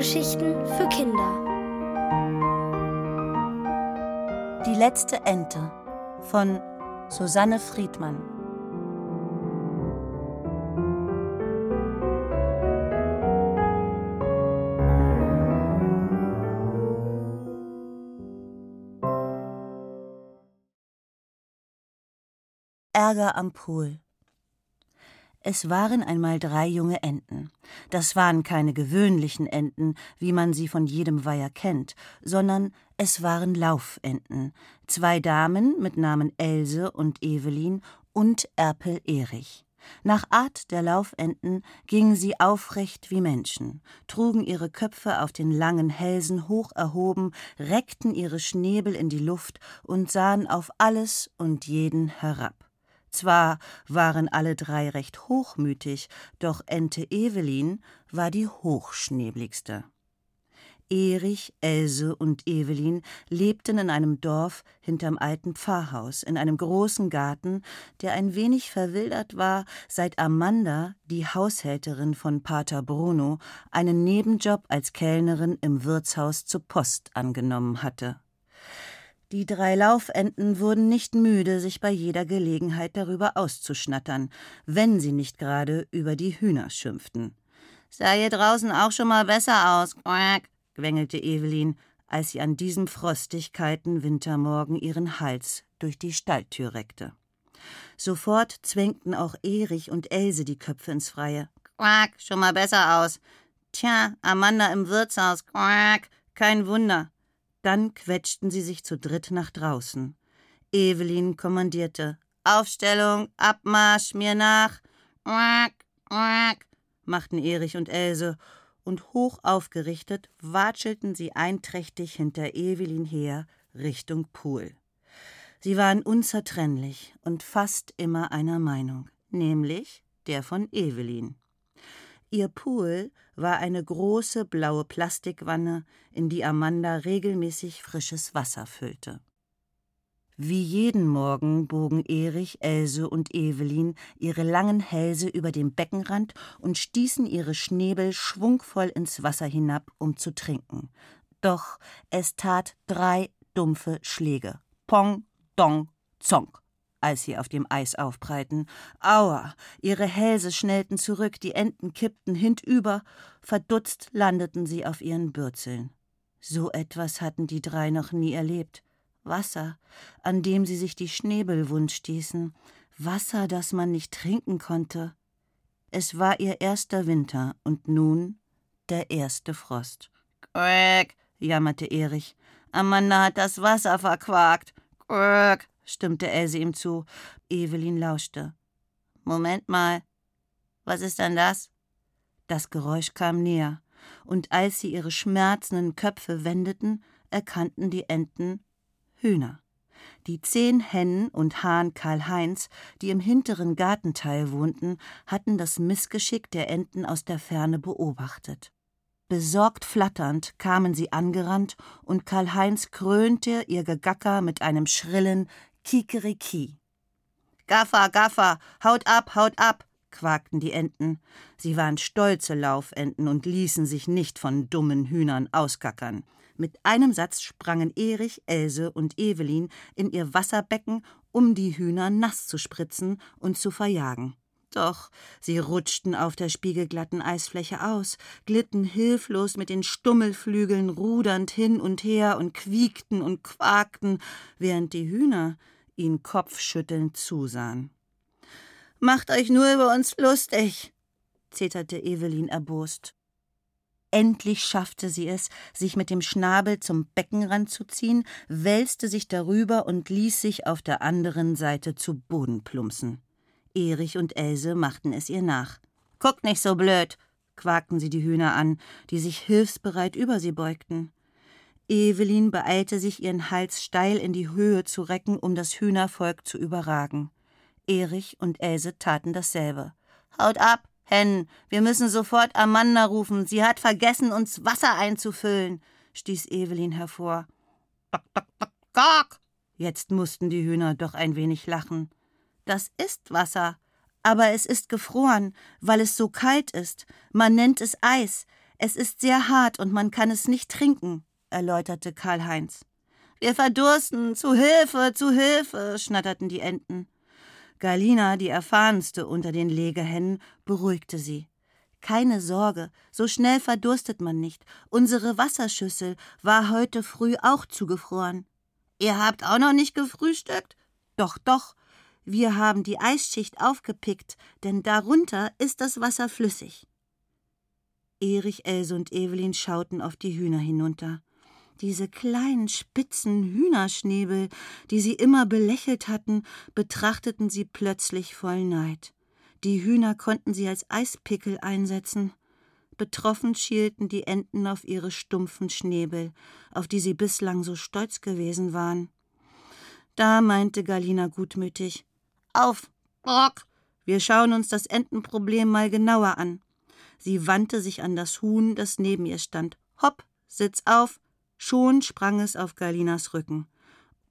Hörgeschichten für Kinder. Die letzte Ente von Susanne Friedmann. Ärger am Pool. Es waren einmal drei junge Enten. Das waren keine gewöhnlichen Enten, wie man sie von jedem Weiher kennt, sondern es waren Laufenten. Zwei Damen mit Namen Else und Evelyn und Erpel Erich. Nach Art der Laufenten gingen sie aufrecht wie Menschen, trugen ihre Köpfe auf den langen Hälsen hoch erhoben, reckten ihre Schnäbel in die Luft und sahen auf alles und jeden herab. Zwar waren alle drei recht hochmütig, doch Ente Evelyn war die hochschnäbligste. Erich, Else und Evelyn lebten in einem Dorf hinterm alten Pfarrhaus, in einem großen Garten, der ein wenig verwildert war, seit Amanda, die Haushälterin von Pater Bruno, einen Nebenjob als Kellnerin im Wirtshaus zur Post angenommen hatte. Die drei Laufenten wurden nicht müde, sich bei jeder Gelegenheit darüber auszuschnattern, wenn sie nicht gerade über die Hühner schimpften. Sah hier draußen auch schon mal besser aus, quack, quengelte Evelyn, als sie an diesem frostig kalten Wintermorgen ihren Hals durch die Stalltür reckte. Sofort zwängten auch Erich und Else die Köpfe ins Freie. Quack, schon mal besser aus. Tja, Amanda im Wirtshaus, quack, kein Wunder. Dann quetschten sie sich zu dritt nach draußen. Evelyn kommandierte: Aufstellung, Abmarsch, mir nach. Quack, quack, machten Erich und Else, und hoch aufgerichtet watschelten sie einträchtig hinter Evelyn her Richtung Pool. Sie waren unzertrennlich und fast immer einer Meinung, nämlich der von Evelyn. Ihr Pool war eine große blaue Plastikwanne, in die Amanda regelmäßig frisches Wasser füllte. Wie jeden Morgen bogen Erich, Else und Evelyn ihre langen Hälse über den Beckenrand und stießen ihre Schnäbel schwungvoll ins Wasser hinab, um zu trinken. Doch es tat drei dumpfe Schläge. Pong, dong, zonk als sie auf dem Eis aufprallten. Aua! Ihre Hälse schnellten zurück, die Enten kippten hintüber, verdutzt landeten sie auf ihren Bürzeln. So etwas hatten die drei noch nie erlebt. Wasser, an dem sie sich die Schnäbel wund stießen, Wasser, das man nicht trinken konnte. Es war ihr erster Winter und nun der erste Frost. Quäk, jammerte Erich. Amanda hat das Wasser verquakt. Quäk, stimmte Else ihm zu. Evelyn lauschte. Moment mal. Was ist denn das? Das Geräusch kam näher, und als sie ihre schmerzenden Köpfe wendeten, erkannten die Enten Hühner. Die zehn Hennen und Hahn Karl-Heinz, die im hinteren Gartenteil wohnten, hatten das Missgeschick der Enten aus der Ferne beobachtet. Besorgt flatternd kamen sie angerannt, und Karl-Heinz krönte ihr Gegacker mit einem schrillen Kikeriki. Gaffer, Gaffer, haut ab, haut ab, quakten die Enten. Sie waren stolze Laufenten und ließen sich nicht von dummen Hühnern ausgackern. Mit einem Satz sprangen Erich, Else und Evelyn in ihr Wasserbecken, um die Hühner nass zu spritzen und zu verjagen. Doch sie rutschten auf der spiegelglatten Eisfläche aus, glitten hilflos mit den Stummelflügeln rudernd hin und her und quiekten und quakten, während die Hühner ihn kopfschüttelnd zusahen. Macht euch nur über uns lustig, zeterte Evelyn erbost. Endlich schaffte sie es, sich mit dem Schnabel zum Beckenrand zu ziehen, wälzte sich darüber und ließ sich auf der anderen Seite zu Boden plumpsen. Erich und Else machten es ihr nach. Guckt nicht so blöd, quakten sie die Hühner an, die sich hilfsbereit über sie beugten. Evelyn beeilte sich, ihren Hals steil in die Höhe zu recken, um das Hühnervolk zu überragen. Erich und Else taten dasselbe. Haut ab, Hennen, wir müssen sofort Amanda rufen. Sie hat vergessen, uns Wasser einzufüllen, stieß Evelyn hervor. Dock. Jetzt mussten die Hühner doch ein wenig lachen. Das ist Wasser, aber es ist gefroren, weil es so kalt ist. Man nennt es Eis. Es ist sehr hart und man kann es nicht trinken, erläuterte Karl-Heinz. Wir verdursten, zu Hilfe, zu Hilfe, schnatterten die Enten. Galina, die erfahrenste unter den Legehennen, beruhigte sie. Keine Sorge, so schnell verdurstet man nicht. Unsere Wasserschüssel war heute früh auch zugefroren. Ihr habt auch noch nicht gefrühstückt? Doch, doch. Wir haben die Eisschicht aufgepickt, denn darunter ist das Wasser flüssig. Erich, Else und Evelyn schauten auf die Hühner hinunter. Diese kleinen spitzen Hühnerschnäbel, die sie immer belächelt hatten, betrachteten sie plötzlich voll Neid. Die Hühner konnten sie als Eispickel einsetzen. Betroffen schielten die Enten auf ihre stumpfen Schnäbel, auf die sie bislang so stolz gewesen waren. Da meinte Galina gutmütig: Auf, Brock! Wir schauen uns das Entenproblem mal genauer an. Sie wandte sich an das Huhn, das neben ihr stand. Hopp, sitz auf! Schon sprang es auf Galinas Rücken.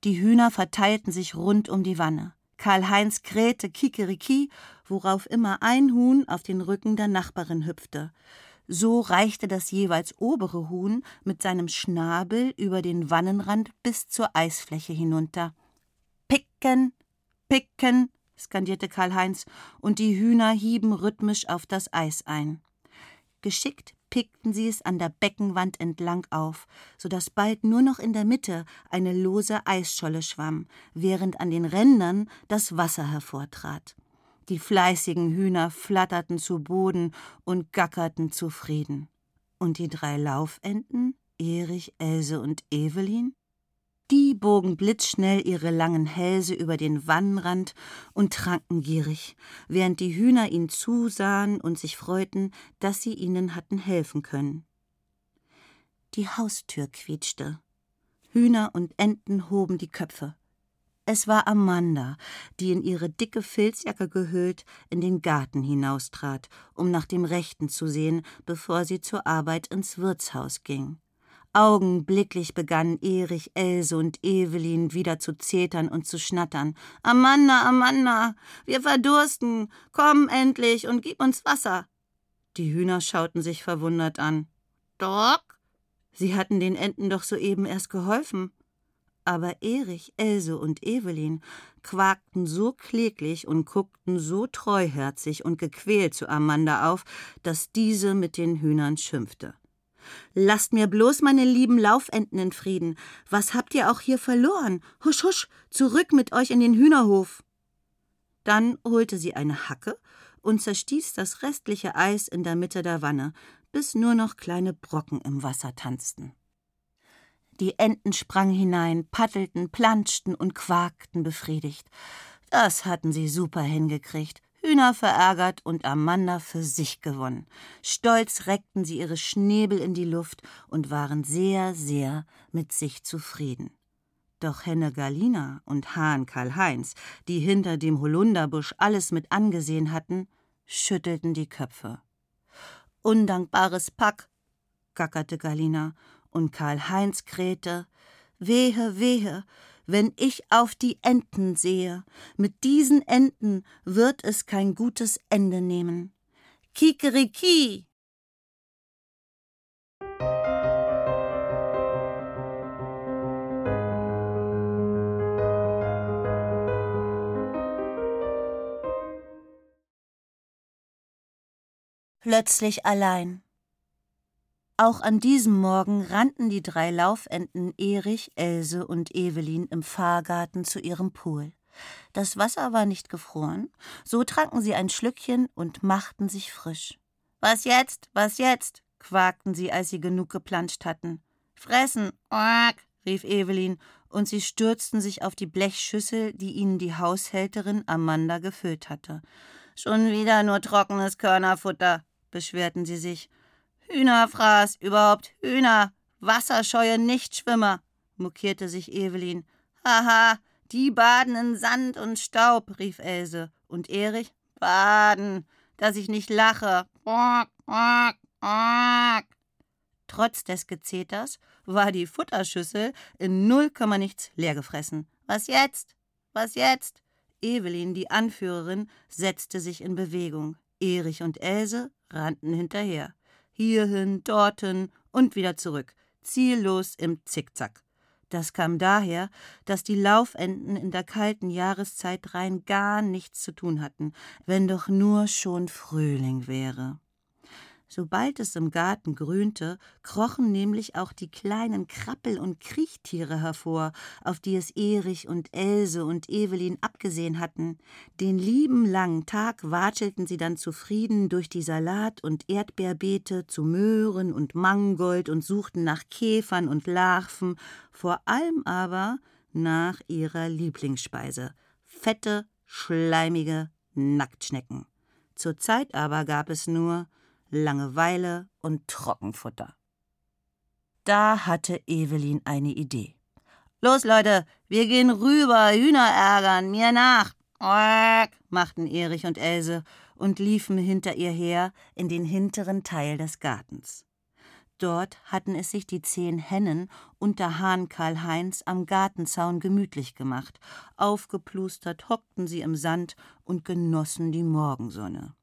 Die Hühner verteilten sich rund um die Wanne. Karl-Heinz krähte Kikeriki, worauf immer ein Huhn auf den Rücken der Nachbarin hüpfte. So reichte das jeweils obere Huhn mit seinem Schnabel über den Wannenrand bis zur Eisfläche hinunter. Picken, picken, skandierte Karl-Heinz, und die Hühner hieben rhythmisch auf das Eis ein. Geschickt pickten sie es an der Beckenwand entlang auf, so dass bald nur noch in der Mitte eine lose Eisscholle schwamm, während an den Rändern das Wasser hervortrat. Die fleißigen Hühner flatterten zu Boden und gackerten zufrieden. Und die drei Laufenten, Erich, Else und Evelyn? Die bogen blitzschnell ihre langen Hälse über den Wannenrand und tranken gierig, während die Hühner ihnen zusahen und sich freuten, dass sie ihnen hatten helfen können. Die Haustür quietschte. Hühner und Enten hoben die Köpfe. Es war Amanda, die in ihre dicke Filzjacke gehüllt in den Garten hinaustrat, um nach dem Rechten zu sehen, bevor sie zur Arbeit ins Wirtshaus ging. Augenblicklich begannen Erich, Else und Evelyn wieder zu zetern und zu schnattern. Amanda, Amanda, wir verdursten. Komm endlich und gib uns Wasser. Die Hühner schauten sich verwundert an. Doc? Sie hatten den Enten doch soeben erst geholfen. Aber Erich, Else und Evelyn quakten so kläglich und guckten so treuherzig und gequält zu Amanda auf, dass diese mit den Hühnern schimpfte. Lasst mir bloß meine lieben Laufenten in Frieden. Was habt ihr auch hier verloren? Husch, husch, zurück mit euch in den Hühnerhof. Dann holte sie eine Hacke und zerstieß das restliche Eis in der Mitte der Wanne, bis nur noch kleine Brocken im Wasser tanzten. Die Enten sprangen hinein, paddelten, planschten und quakten befriedigt. Das hatten sie super hingekriegt. Hühner verärgert und Amanda für sich gewonnen. Stolz reckten sie ihre Schnäbel in die Luft und waren sehr, sehr mit sich zufrieden. Doch Henne Galina und Hahn Karl-Heinz, die hinter dem Holunderbusch alles mit angesehen hatten, schüttelten die Köpfe. Undankbares Pack, gackerte Galina, und Karl-Heinz krähte: Wehe, wehe, wenn ich auf die Enten sehe. Mit diesen Enten wird es kein gutes Ende nehmen. Kikeriki! Plötzlich allein. Auch an diesem Morgen rannten die drei Laufenten Erich, Else und Evelyn im Fahrgarten zu ihrem Pool. Das Wasser war nicht gefroren, so tranken sie ein Schlückchen und machten sich frisch. Was jetzt? Was jetzt? quakten sie, als sie genug geplanscht hatten. Fressen! Quack! rief Evelyn, und sie stürzten sich auf die Blechschüssel, die ihnen die Haushälterin Amanda gefüllt hatte. Schon wieder nur trockenes Körnerfutter, beschwerten sie sich. Hühnerfraß, überhaupt Hühner, wasserscheue Nichtschwimmer, mokierte sich Evelyn. Haha, die baden in Sand und Staub, rief Else. Und Erich? Baden, dass ich nicht lache. Trotz des Gezeters war die Futterschüssel in null Komma nichts leergefressen. Was jetzt? Was jetzt? Evelyn, die Anführerin, setzte sich in Bewegung. Erich und Else rannten hinterher. Hierhin, dorthin und wieder zurück, ziellos im Zickzack. Das kam daher, dass die Laufenten in der kalten Jahreszeit rein gar nichts zu tun hatten, wenn doch nur schon Frühling wäre. Sobald es im Garten grünte, krochen nämlich auch die kleinen Krabbel- und Kriechtiere hervor, auf die es Erich und Else und Evelyn abgesehen hatten. Den lieben langen Tag watschelten sie dann zufrieden durch die Salat- und Erdbeerbeete zu Möhren und Mangold und suchten nach Käfern und Larven, vor allem aber nach ihrer Lieblingsspeise: fette, schleimige Nacktschnecken. Zur Zeit aber gab es nur Langeweile und Trockenfutter. Da hatte Evelyn eine Idee. Los, Leute, wir gehen rüber, Hühner ärgern, mir nach. Quack, machten Erich und Else und liefen hinter ihr her in den hinteren Teil des Gartens. Dort hatten es sich die zehn Hennen und der Hahn Karl-Heinz am Gartenzaun gemütlich gemacht. Aufgeplustert hockten sie im Sand und genossen die Morgensonne.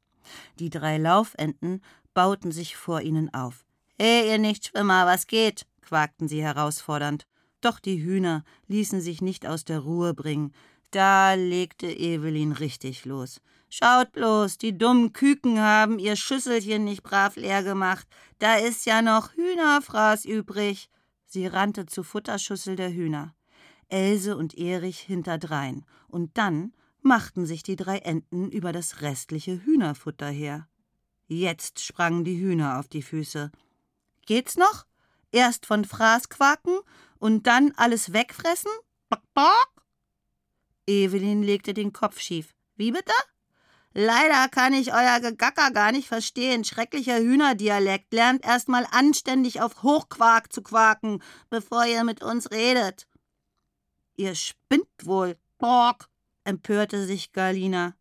Die drei Laufenten bauten sich vor ihnen auf. He, ihr Nichtschwimmer, was geht? quakten sie herausfordernd. Doch die Hühner ließen sich nicht aus der Ruhe bringen. Da legte Evelyn richtig los. Schaut bloß, die dummen Küken haben ihr Schüsselchen nicht brav leer gemacht. Da ist ja noch Hühnerfraß übrig. Sie rannte zur Futterschüssel der Hühner. Else und Erich hinterdrein. Und dann machten sich die drei Enten über das restliche Hühnerfutter her. Jetzt sprangen die Hühner auf die Füße. Geht's noch? Erst von Fraß quaken und dann alles wegfressen? Bock, bock. Evelyn legte den Kopf schief. Wie bitte? Leider kann ich euer Gegacker gar nicht verstehen. Schrecklicher Hühnerdialekt. Lernt erst mal anständig auf Hochquark zu quaken, bevor ihr mit uns redet. Ihr spinnt wohl. Bock, empörte sich Galina.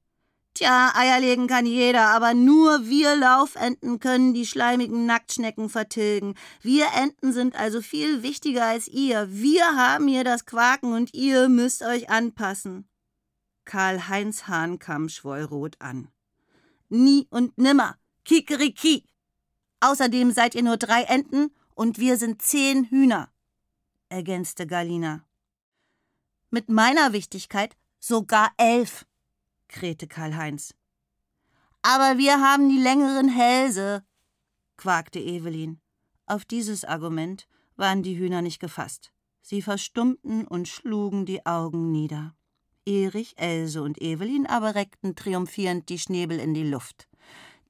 Tja, Eier legen kann jeder, aber nur wir Laufenten können die schleimigen Nacktschnecken vertilgen. Wir Enten sind also viel wichtiger als ihr. Wir haben hier das Quaken und ihr müsst euch anpassen. Karl-Heinz Hahnkamm schwoll rot an. Nie und nimmer. Kikeriki. Außerdem seid ihr nur drei Enten und wir sind zehn Hühner, ergänzte Galina. Mit meiner Wichtigkeit Sogar elf, krähte Karl-Heinz. Aber wir haben die längeren Hälse, quakte Evelyn. Auf dieses Argument waren die Hühner nicht gefasst. Sie verstummten und schlugen die Augen nieder. Erich, Else und Evelyn aber reckten triumphierend die Schnäbel in die Luft.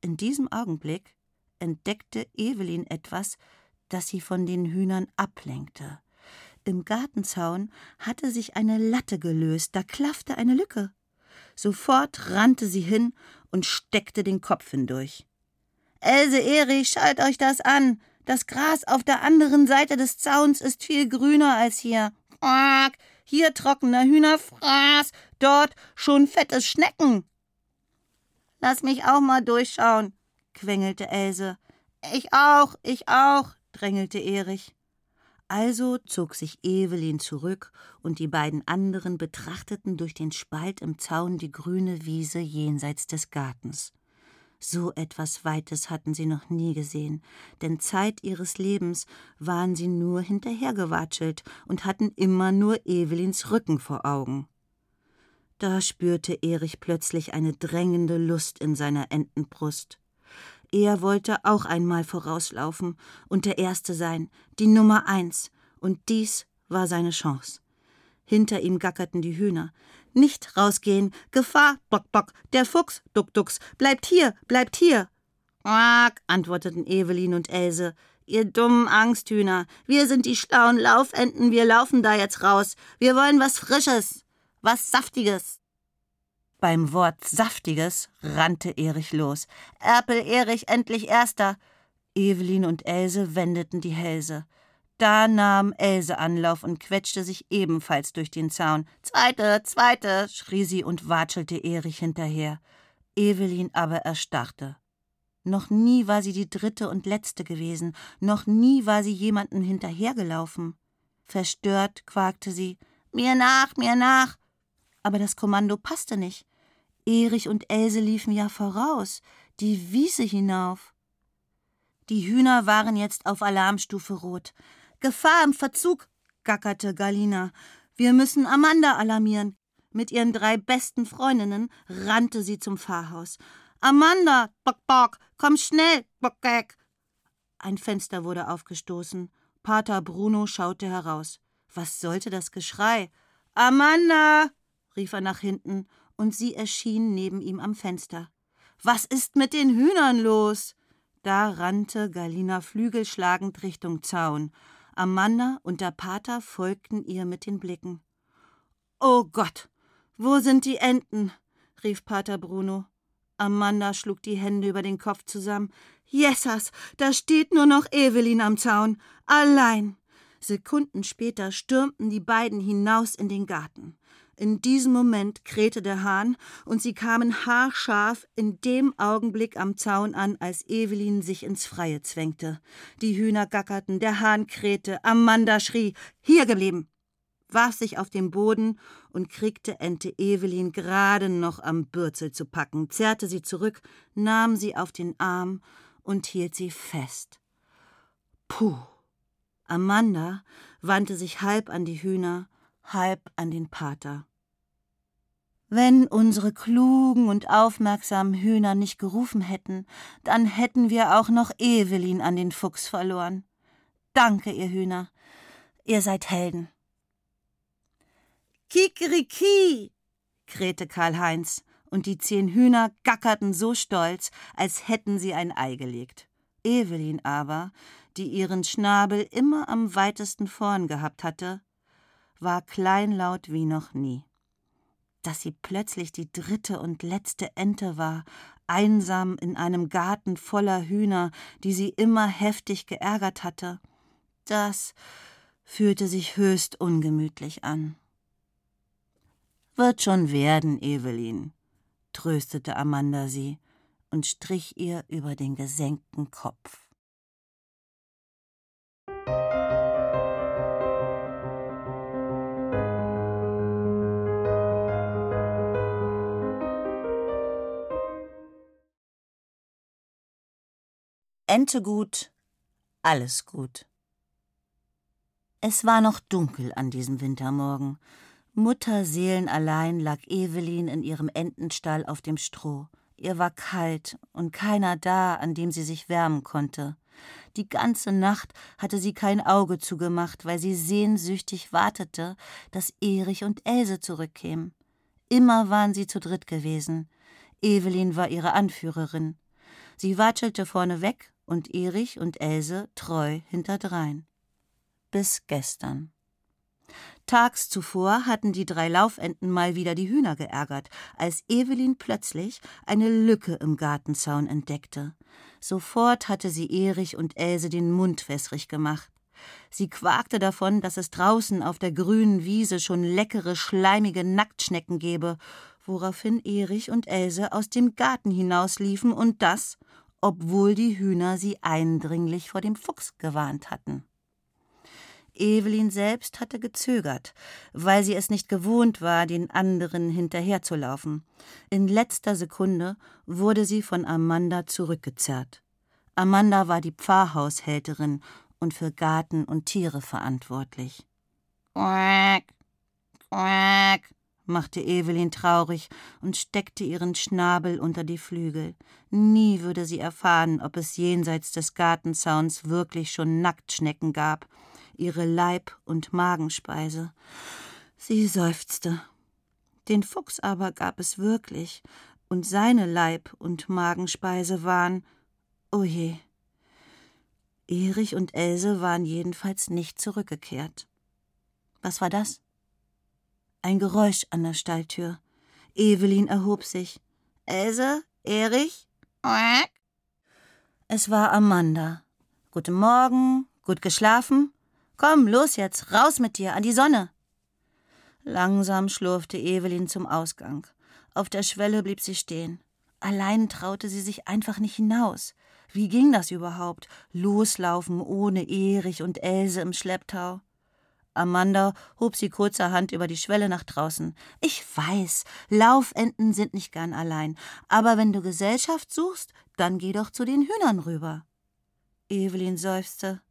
In diesem Augenblick entdeckte Evelyn etwas, das sie von den Hühnern ablenkte. Im Gartenzaun hatte sich eine Latte gelöst, da klaffte eine Lücke. Sofort rannte sie hin und steckte den Kopf hindurch. Else Erich, schalt euch das an. Das Gras auf der anderen Seite des Zauns ist viel grüner als hier. Hier trockener Hühnerfraß, dort schon fettes Schnecken. Lass mich auch mal durchschauen, quengelte Else. Ich auch, ich auch, drängelte Erich. Also zog sich Evelyn zurück, und die beiden anderen betrachteten durch den Spalt im Zaun die grüne Wiese jenseits des Gartens. So etwas Weites hatten sie noch nie gesehen, denn Zeit ihres Lebens waren sie nur hinterhergewatschelt und hatten immer nur Evelyns Rücken vor Augen. Da spürte Erich plötzlich eine drängende Lust in seiner Entenbrust. Er wollte auch einmal vorauslaufen und der Erste sein, die Nummer eins, und dies war seine Chance. Hinter ihm gackerten die Hühner. Nicht rausgehen, Gefahr, Bock, Bock, der Fuchs, Duck, Ducks, bleibt hier, bleibt hier. Quack, antworteten Evelyn und Else. Ihr dummen Angsthühner, wir sind die schlauen Laufenten, wir laufen da jetzt raus. Wir wollen was Frisches, was Saftiges. Beim Wort Saftiges rannte Erich los. Erpel Erich endlich Erster. Evelyn und Else wendeten die Hälse. Da nahm Else Anlauf und quetschte sich ebenfalls durch den Zaun. Zweite, zweite, schrie sie und watschelte Erich hinterher. Evelyn aber erstarrte. Noch nie war sie die dritte und letzte gewesen, noch nie war sie jemanden hinterhergelaufen. Verstört quakte sie Mir nach, mir nach. Aber das Kommando passte nicht. Erich und Else liefen ja voraus, die Wiese hinauf. Die Hühner waren jetzt auf Alarmstufe rot. Gefahr im Verzug, gackerte Galina. Wir müssen Amanda alarmieren. Mit ihren drei besten Freundinnen rannte sie zum Pfarrhaus. Amanda, bock, bock, komm schnell, bock, bock. Ein Fenster wurde aufgestoßen. Pater Bruno schaute heraus. Was sollte das Geschrei? Amanda! rief er nach hinten, und sie erschien neben ihm am Fenster. Was ist mit den Hühnern los? Da rannte Galina flügelschlagend Richtung Zaun. Amanda und der Pater folgten ihr mit den Blicken. Oh Gott, wo sind die Enten? rief Pater Bruno. Amanda schlug die Hände über den Kopf zusammen. Jessas, da steht nur noch Evelyn am Zaun. Allein. Sekunden später stürmten die beiden hinaus in den Garten. In diesem Moment krähte der Hahn, und sie kamen haarscharf in dem Augenblick am Zaun an, als Evelyn sich ins Freie zwängte. Die Hühner gackerten, der Hahn krähte, Amanda schrie Hier geblieben warf sich auf den Boden und kriegte Ente Evelyn gerade noch am Bürzel zu packen, zerrte sie zurück, nahm sie auf den Arm und hielt sie fest. Puh. Amanda wandte sich halb an die Hühner, halb an den Pater. Wenn unsere klugen und aufmerksamen Hühner nicht gerufen hätten, dann hätten wir auch noch Evelyn an den Fuchs verloren. Danke, ihr Hühner. Ihr seid Helden. Kikeriki, krähte Karl-Heinz, und die zehn Hühner gackerten so stolz, als hätten sie ein Ei gelegt. Evelyn aber, die ihren Schnabel immer am weitesten vorn gehabt hatte, war kleinlaut wie noch nie. Dass sie plötzlich die dritte und letzte Ente war, einsam in einem Garten voller Hühner, die sie immer heftig geärgert hatte, das fühlte sich höchst ungemütlich an. Wird schon werden, Evelyn, tröstete Amanda sie und strich ihr über den gesenkten Kopf. Ente gut, alles gut. Es war noch dunkel an diesem Wintermorgen. Mutterseelenallein lag Evelyn in ihrem Entenstall auf dem Stroh. Ihr war kalt und keiner da, an dem sie sich wärmen konnte. Die ganze Nacht hatte sie kein Auge zugemacht, weil sie sehnsüchtig wartete, dass Erich und Else zurückkämen. Immer waren sie zu dritt gewesen. Evelyn war ihre Anführerin. Sie watschelte vorne weg und Erich und Else treu hinterdrein. Bis gestern. Tags zuvor hatten die drei Laufenten mal wieder die Hühner geärgert, als Evelyn plötzlich eine Lücke im Gartenzaun entdeckte. Sofort hatte sie Erich und Else den Mund wässrig gemacht. Sie quakte davon, dass es draußen auf der grünen Wiese schon leckere, schleimige Nacktschnecken gebe, woraufhin Erich und Else aus dem Garten hinausliefen und das, obwohl die Hühner sie eindringlich vor dem Fuchs gewarnt hatten. Evelyn selbst hatte gezögert, weil sie es nicht gewohnt war, den anderen hinterherzulaufen. In letzter Sekunde wurde sie von Amanda zurückgezerrt. Amanda war die Pfarrhaushälterin und für Garten und Tiere verantwortlich. Quack, quack, machte Evelyn traurig und steckte ihren Schnabel unter die Flügel. Nie würde sie erfahren, ob es jenseits des Gartenzauns wirklich schon Nacktschnecken gab, ihre Leib- und Magenspeise. Sie seufzte. Den Fuchs aber gab es wirklich, und seine Leib- und Magenspeise waren, oh je. Erich und Else waren jedenfalls nicht zurückgekehrt. Was war das? Ein Geräusch an der Stalltür. Evelyn erhob sich. Else? Erich? Es war Amanda. Guten Morgen, gut geschlafen? Komm, los jetzt, raus mit dir, an die Sonne. Langsam schlurfte Evelyn zum Ausgang. Auf der Schwelle blieb sie stehen. Allein traute sie sich einfach nicht hinaus. Wie ging das überhaupt? Loslaufen ohne Erich und Else im Schlepptau? Amanda hob sie kurzerhand über die Schwelle nach draußen. Ich weiß, Laufenten sind nicht gern allein, aber wenn du Gesellschaft suchst, dann geh doch zu den Hühnern rüber. Evelyn seufzte.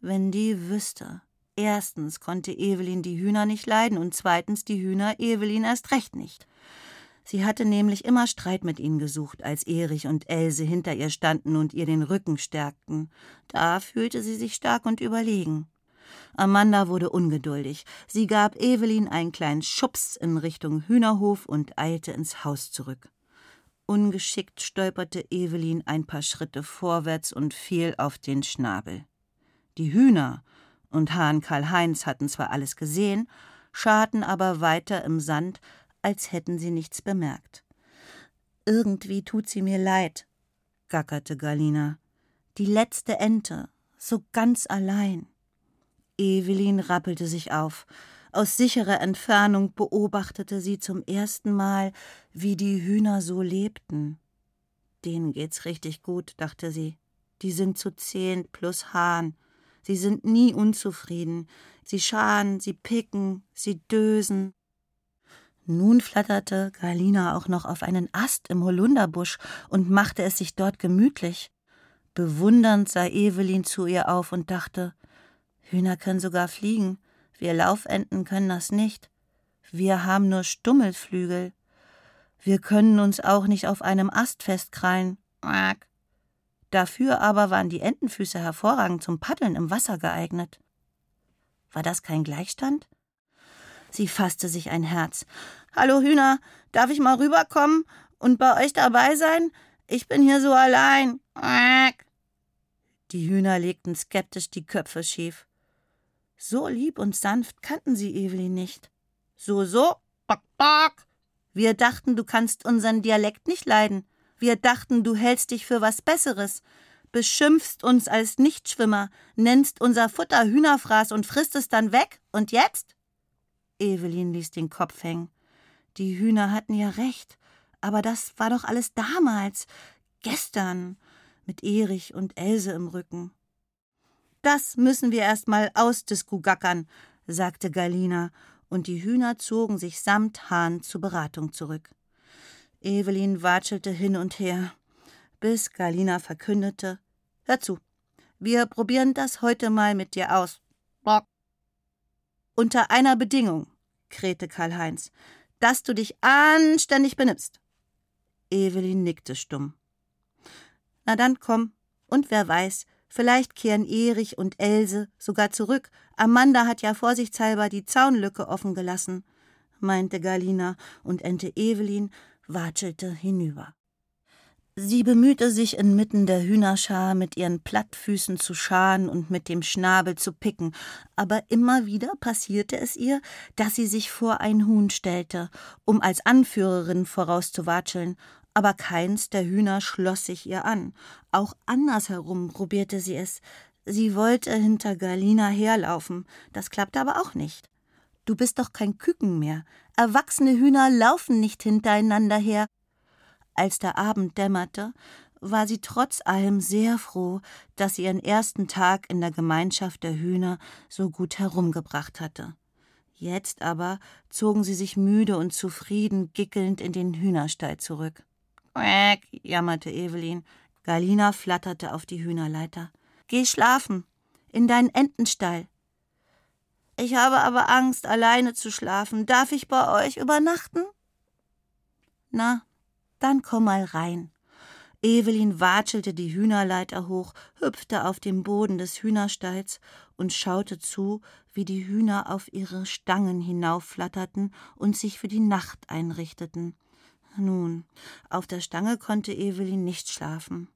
Wenn die wüsste. Erstens konnte Evelyn die Hühner nicht leiden und zweitens die Hühner Evelyn erst recht nicht. Sie hatte nämlich immer Streit mit ihnen gesucht, als Erich und Else hinter ihr standen und ihr den Rücken stärkten. Da fühlte sie sich stark und überlegen. Amanda wurde ungeduldig. Sie gab Evelyn einen kleinen Schubs in Richtung Hühnerhof und eilte ins Haus zurück. Ungeschickt stolperte Evelyn ein paar Schritte vorwärts und fiel auf den Schnabel. Die Hühner und Hahn Karl-Heinz hatten zwar alles gesehen, scharten aber weiter im Sand, als hätten sie nichts bemerkt. Irgendwie tut sie mir leid, gackerte Galina. Die letzte Ente, so ganz allein. Evelyn rappelte sich auf. Aus sicherer Entfernung beobachtete sie zum ersten Mal, wie die Hühner so lebten. Denen geht's richtig gut, dachte sie. Die sind zu zehn plus Hahn. Sie sind nie unzufrieden. Sie scharen, sie picken, sie dösen. Nun flatterte Galina auch noch auf einen Ast im Holunderbusch und machte es sich dort gemütlich. Bewundernd sah Evelyn zu ihr auf und dachte, Hühner können sogar fliegen, wir Laufenten können das nicht. Wir haben nur Stummelflügel. Wir können uns auch nicht auf einem Ast festkrallen. Dafür aber waren die Entenfüße hervorragend zum Paddeln im Wasser geeignet. War das kein Gleichstand? Sie fasste sich ein Herz. Hallo Hühner, darf ich mal rüberkommen und bei euch dabei sein? Ich bin hier so allein. Die Hühner legten skeptisch die Köpfe schief. So lieb und sanft kannten sie Evelyn nicht. So, so, bock, bock. Wir dachten, du kannst unseren Dialekt nicht leiden. Wir dachten, du hältst dich für was Besseres. Beschimpfst uns als Nichtschwimmer, nennst unser Futter Hühnerfraß und frisst es dann weg. Und jetzt? Evelyn ließ den Kopf hängen. Die Hühner hatten ja recht. Aber das war doch alles damals. Gestern. Mit Erich und Else im Rücken. Das müssen wir erst mal ausdiskugackern, sagte Galina, und die Hühner zogen sich samt Hahn zur Beratung zurück. Evelyn watschelte hin und her, bis Galina verkündete: Hör zu, wir probieren das heute mal mit dir aus. Bock. Unter einer Bedingung, krähte Karl-Heinz, dass du dich anständig benimmst. Evelyn nickte stumm. Na dann komm, und wer weiß, vielleicht kehren Erich und Else sogar zurück. Amanda hat ja vorsichtshalber die Zaunlücke offen gelassen, meinte Galina, und Ente Evelyn watschelte hinüber. Sie bemühte sich inmitten der Hühnerschar mit ihren Plattfüßen zu scharen und mit dem Schnabel zu picken, aber immer wieder passierte es ihr, dass sie sich vor ein Huhn stellte, um als Anführerin vorauszuwatscheln, aber keins der Hühner schloss sich ihr an. Auch andersherum probierte sie es. Sie wollte hinter Galina herlaufen, das klappte aber auch nicht. Du bist doch kein Küken mehr. Erwachsene Hühner laufen nicht hintereinander her. Als der Abend dämmerte, war sie trotz allem sehr froh, dass sie ihren ersten Tag in der Gemeinschaft der Hühner so gut herumgebracht hatte. Jetzt aber zogen sie sich müde und zufrieden gickelnd in den Hühnerstall zurück. Quäk, jammerte Evelyn. Galina flatterte auf die Hühnerleiter. Geh schlafen. In deinen Entenstall. Ich habe aber Angst, alleine zu schlafen. Darf ich bei euch übernachten? Na, dann komm mal rein. Evelyn watschelte die Hühnerleiter hoch, hüpfte auf dem Boden des Hühnerstalls und schaute zu, wie die Hühner auf ihre Stangen hinaufflatterten und sich für die Nacht einrichteten. Nun, auf der Stange konnte Evelyn nicht schlafen.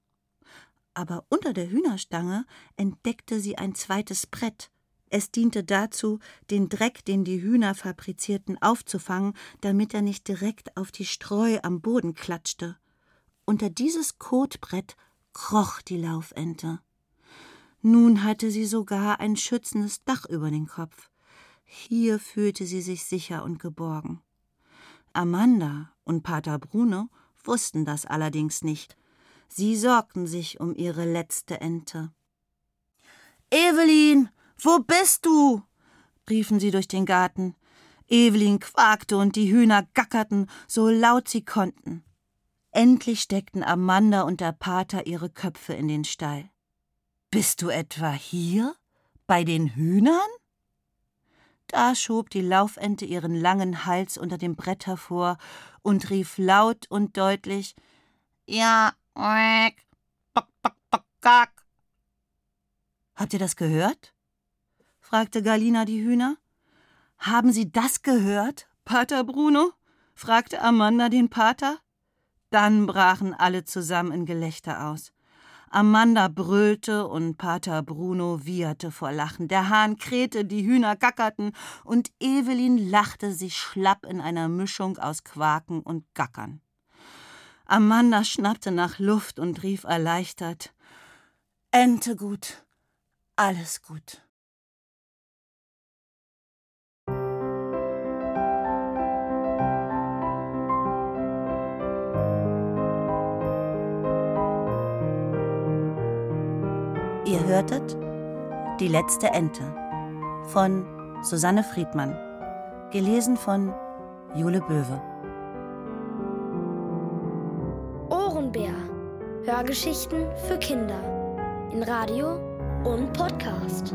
Aber unter der Hühnerstange entdeckte sie ein zweites Brett, es diente dazu, den Dreck, den die Hühner fabrizierten, aufzufangen, damit er nicht direkt auf die Streu am Boden klatschte. Unter dieses Kotbrett kroch die Laufente. Nun hatte sie sogar ein schützendes Dach über den Kopf. Hier fühlte sie sich sicher und geborgen. Amanda und Pater Bruno wussten das allerdings nicht. Sie sorgten sich um ihre letzte Ente. Evelyn, wo bist du? riefen sie durch den Garten. Evelyn quakte und die Hühner gackerten, so laut sie konnten. Endlich steckten Amanda und der Pater ihre Köpfe in den Stall. Bist du etwa hier? Bei den Hühnern? Da schob die Laufente ihren langen Hals unter dem Brett hervor und rief laut und deutlich Ja, quack, bock, bock, bock, gack. Habt ihr das gehört? fragte Galina die Hühner. Haben Sie das gehört, Pater Bruno? fragte Amanda den Pater. Dann brachen alle zusammen in Gelächter aus. Amanda brüllte und Pater Bruno wieherte vor Lachen. Der Hahn krähte, die Hühner gackerten und Evelyn lachte sich schlapp in einer Mischung aus Quaken und Gackern. Amanda schnappte nach Luft und rief erleichtert: Ente gut, alles gut. Hörtet Die letzte Ente von Susanne Friedmann, gelesen von Jule Böwe. Ohrenbär. Hörgeschichten für Kinder in Radio und Podcast.